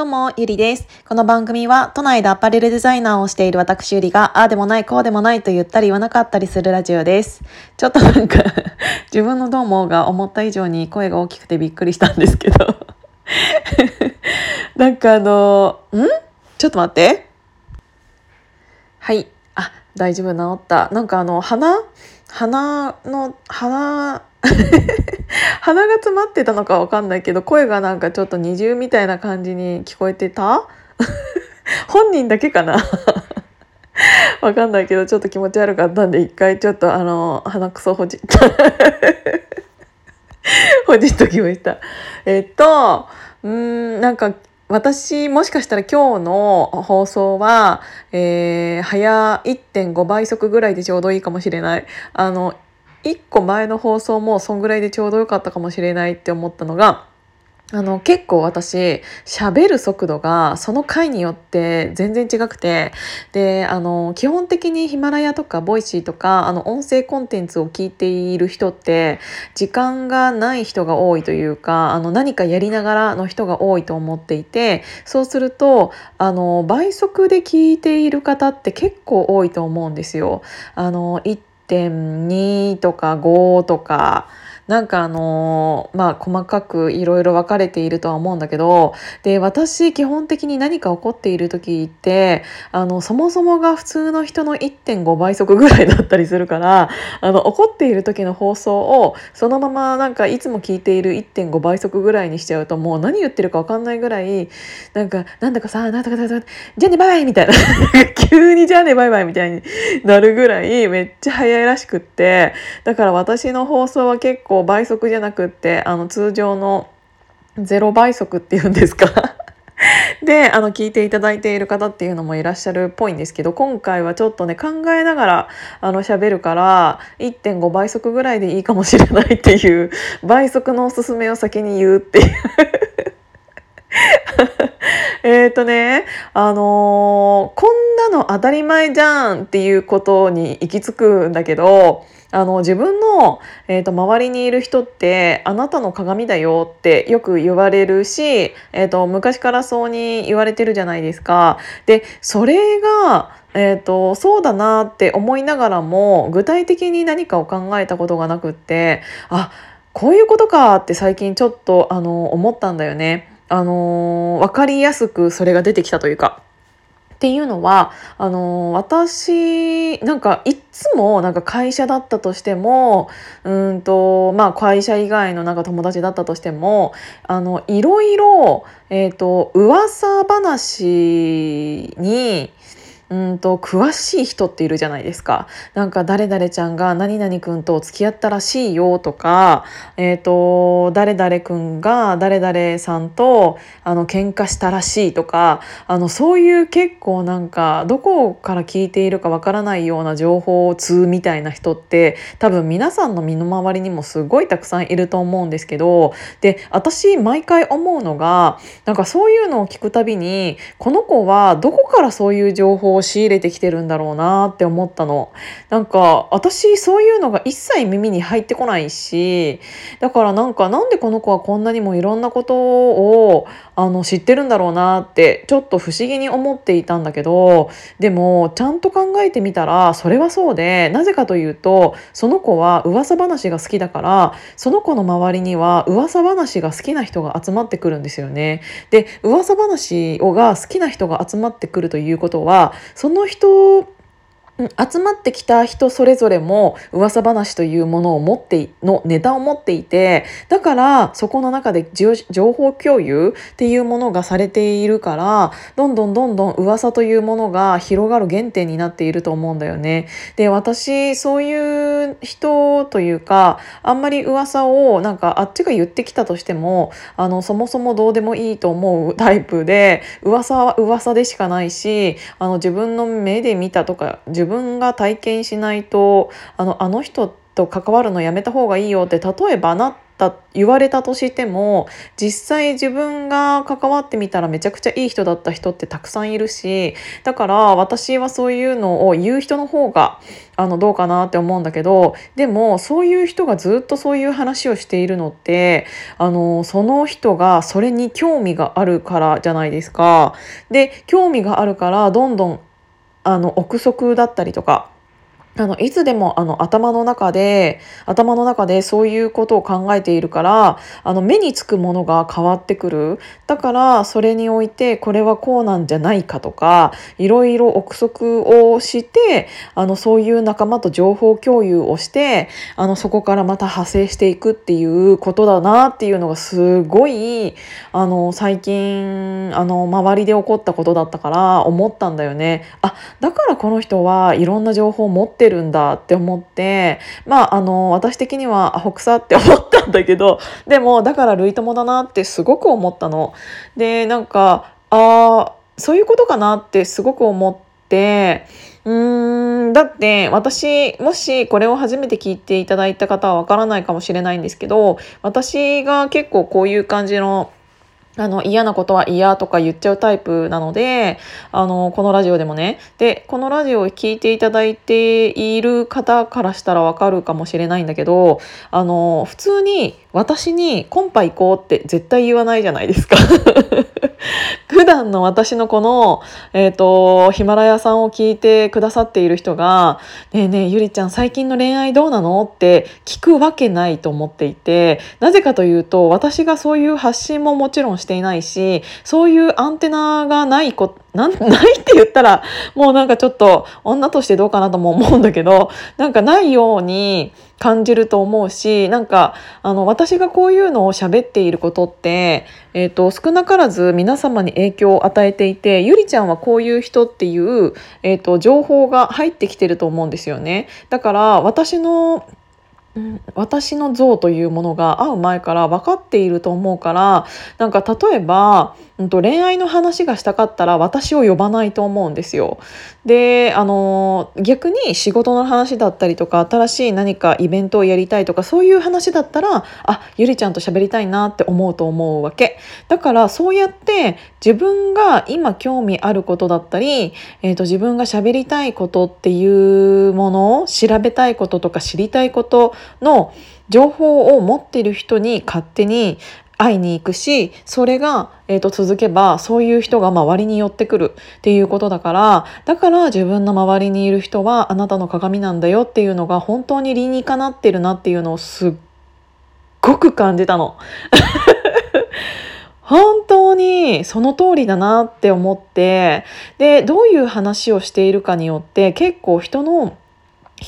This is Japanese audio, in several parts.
どうも、ゆりです。この番組は、都内でアパレルデザイナーをしている私ゆりが、ああでもない、こうでもないと言ったり言わなかったりするラジオです。ちょっとなんか 自分のどうもが思った以上に声が大きくてびっくりしたんですけど なんかあの、ん？ちょっと待って。はい。あ、大丈夫、治った。なんかあの、鼻？鼻の、鼻？鼻が詰まってたのかわかんないけど声がなんかちょっと二重みたいな感じに聞こえてた？本人だけかな？わかんないけどちょっと気持ち悪かったんで一回ちょっとあの鼻くそほじった。ほじっときました。えっとうんなんか私もしかしたら今日の放送は、えー、早1.5倍速ぐらいでちょうどいいかもしれない。あの1個前の放送もそんぐらいでちょうどよかったかもしれないって思ったのがあの結構私喋る速度がその回によって全然違くてであの基本的にヒマラヤとか Voicy とかあの音声コンテンツを聞いている人って時間がない人が多いというかあの何かやりながらの人が多いと思っていてそうするとあの倍速で聞いている方って結構多いと思うんですよ。あの1.2とか5とかなんかあのまあ細かくいろいろ分かれているとは思うんだけどで私基本的に何か起こっている時ってあのそもそもが普通の人の1.5倍速ぐらいだったりするから あの怒っている時の放送をそのままなんかいつも聞いている1.5倍速ぐらいにしちゃうともう何言ってるか分かんないぐらいなんかなんだかさなんだかさじゃあねバイバイみたいな。急にじゃあねバイバイみたいになるぐらいめっちゃ早いらしくって。だから私の放送は結構倍速じゃなくってあの通常の0倍速っていうんですか？であの聞いていただいている方っていうのもいらっしゃるっぽいんですけど今回はちょっとね考えながらあの喋るから1.5倍速ぐらいでいいかもしれないっていう倍速のおすすめを先に言うっていう。えっとねあのー、こんなの当たり前じゃんっていうことに行き着くんだけどあの自分の、えーと、周りにいる人ってあなたの鏡だよってよく言われるし、えーと、昔からそうに言われてるじゃないですか。でそれがえーと、そうだなって思いながらも具体的に何かを考えたことがなくってあこういうことかって最近ちょっとあの思ったんだよね。あの分かりやすくそれが出てきたというか。っていうのはあの私なんかいつもなんか会社だったとしてもうんとまあ会社以外のなんか友達だったとしてもあのいろいろ、えーと噂話にうんと詳しい人っているじゃないですか。なんか誰々ちゃんが何々くんと付き合ったらしいよとか、えっ、ー、と誰々くんが誰々さんとあの喧嘩したらしいとか、あのそういう結構なんかどこから聞いているかわからないような情報通みたいな人って多分皆さんの身の回りにもすごいたくさんいると思うんですけど、で私毎回思うのがなんかそういうのを聞くたびにこの子はどこからそういう情報を仕入れてきてるんだろうなって思ったの。なんか私そういうのが一切耳に入ってこないしだからなんかなんでこの子はこんなにもいろんなことをあの知ってるんだろうなってちょっと不思議に思っていたんだけどでもちゃんと考えてみたらそれはそうでなぜかというとその子は噂話が好きだからその子の周りには噂話が好きな人が集まってくるんですよね。で噂話をが好きな人が集まってくるということはその人集まってきた人それぞれも噂話というものを持ってのネタを持っていてだからそこの中で情報共有っていうものがされているからどんどんどんどん噂というものが広がる原点になっていると思うんだよね。で私そういう人というかあんまり噂をなんかあっちが言ってきたとしてもあのそもそもどうでもいいと思うタイプで噂は噂でしかないしあの自分の目で見たとか自分分が体験しないとあのあの人と関わるのやめた方がいいよって例えばなった言われたとしても実際自分が関わってみたらめちゃくちゃいい人だった人ってたくさんいるしだから私はそういうのを言う人の方があのどうかなって思うんだけどでもそういう人がずっとそういう話をしているのってあのその人がそれに興味があるからじゃないですか。で興味があるからどんどんあの憶測だったりとかあのいつでもあの頭の中で頭の中でそういうことを考えているからあの目につくものが変わってくるだからそれにおいてこれはこうなんじゃないかとかいろいろ憶測をしてあのそういう仲間と情報共有をしてあのそこからまた派生していくっていうことだなっていうのがすごいあの最近あの周りで起こったことだったから思ったんだよね。あだからこの人はいろんな情報を持ってるんだって思ってまああの私的にはアホくさって思ったんだけどでもだから類友だなってすごく思ったの。でなんかあそういうことかなってすごく思ってうーんだって私もしこれを初めて聞いていただいた方はわからないかもしれないんですけど私が結構こういう感じのあの嫌なことは嫌とか言っちゃうタイプなのであのこのラジオでもね。でこのラジオを聴いていただいている方からしたらわかるかもしれないんだけどあの普通に私に「コンパ行こう」って絶対言わないじゃないですか。普段の私のこの、えーと、ヒマラヤさんを聞いてくださっている人が「ねえねえゆりちゃん最近の恋愛どうなの?」って聞くわけないと思っていてなぜかというと私がそういう発信ももちろんしていないしそういうアンテナがないことなん ないって言ったらもうなんかちょっと女としてどうかなとも思うんだけどなんかないように感じると思うしなんかあの私がこういうのを喋っていることって、えーと、少なからず皆様に影響を与えていてゆりちゃんはこういう人っていう、えーと情報が入ってきてると思うんですよね。だから私の私の像というものが会う前から分かっていると思うからなんか例えば、うん、と恋愛の話がしたかったら私を呼ばないと思うんですよ。であの逆に仕事の話だったりとか新しい何かイベントをやりたいとかそういう話だったらあゆりちゃんと喋りたいなって思うと思うわけ。だからそうやって自分が今興味あることだったり、えー、と自分が喋りたいことっていうものを調べたいこととか知りたいことの情報を持ってる人に勝手に会いに行くしそれが、えーと、続けばそういう人が周りに寄ってくるっていうことだからだから自分の周りにいる人はあなたの鏡なんだよっていうのが本当に理にかなってるなっていうのをすっごく感じたの。本当にその通りだなって思ってでどういう話をしているかによって結構人の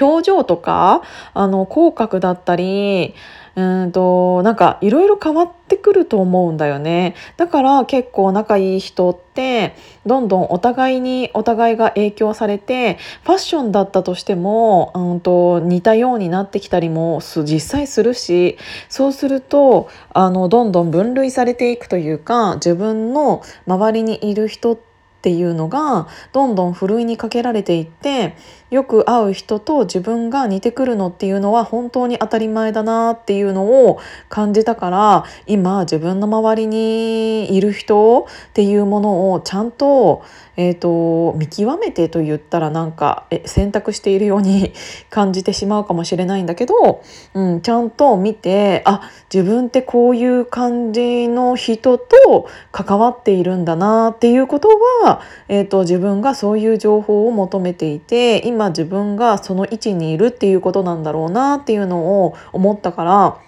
表情とかあの口角だったりうんとなんかいろいろ変わってくると思うんだよね。だから結構仲いい人ってどんどんお互いにお互いが影響されてファッションだったとしても、うんと、似たようになってきたりも実際するしそうするとあのどんどん分類されていくというか自分の周りにいる人ってっていうのがどんどんふるいにかけられていってよく会う人と自分が似てくるのっていうのは本当に当たり前だなっていうのを感じたから今自分の周りにいる人っていうものをちゃんと,、えーと、見極めてと言ったらなんかえ選択しているように 感じてしまうかもしれないんだけど、うん、ちゃんと見てあ自分ってこういう感じの人と関わっているんだなっていうことは、えーと、自分がそういう情報を求めていて今今自分がその位置にいるっていうことなんだろうなっていうのを思ったから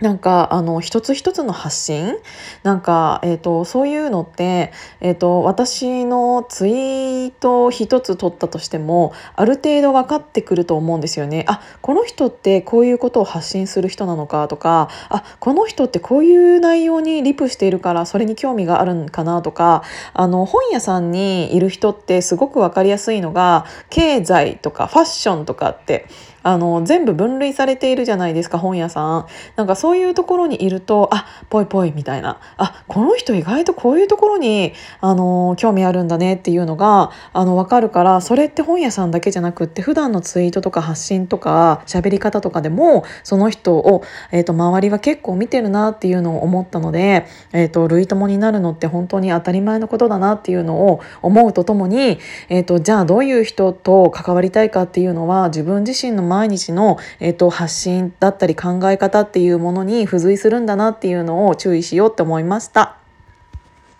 なんかあの一つ一つの発信？なんか、えーと、そういうのって、えーと、私のツイート一つ取ったとしてもある程度分かってくると思うんですよね。あこの人ってこういうことを発信する人なのかとかあこの人ってこういう内容にリプしているからそれに興味があるんかなとかあの本屋さんにいる人ってすごく分かりやすいのが経済とかファッションとかってあの全部分類されているじゃないですか本屋さん。なんかそういうところにいるとあぽいぽいみたいな。あこの人意外とこういうところにあの興味あるんだねっていうのがあの分かるからそれって本屋さんだけじゃなくって普段のツイートとか発信とか喋り方とかでもその人を、えーと、周りは結構見てるなっていうのを思ったので、えーと、類友になるのって本当に当たり前のことだなっていうのを思うとともに、えーと、じゃあどういう人と関わりたいかっていうのは自分自身の毎日の、えー、と発信だったり考え方っていうものに付随するんだなっていうのを注意しようって思いました。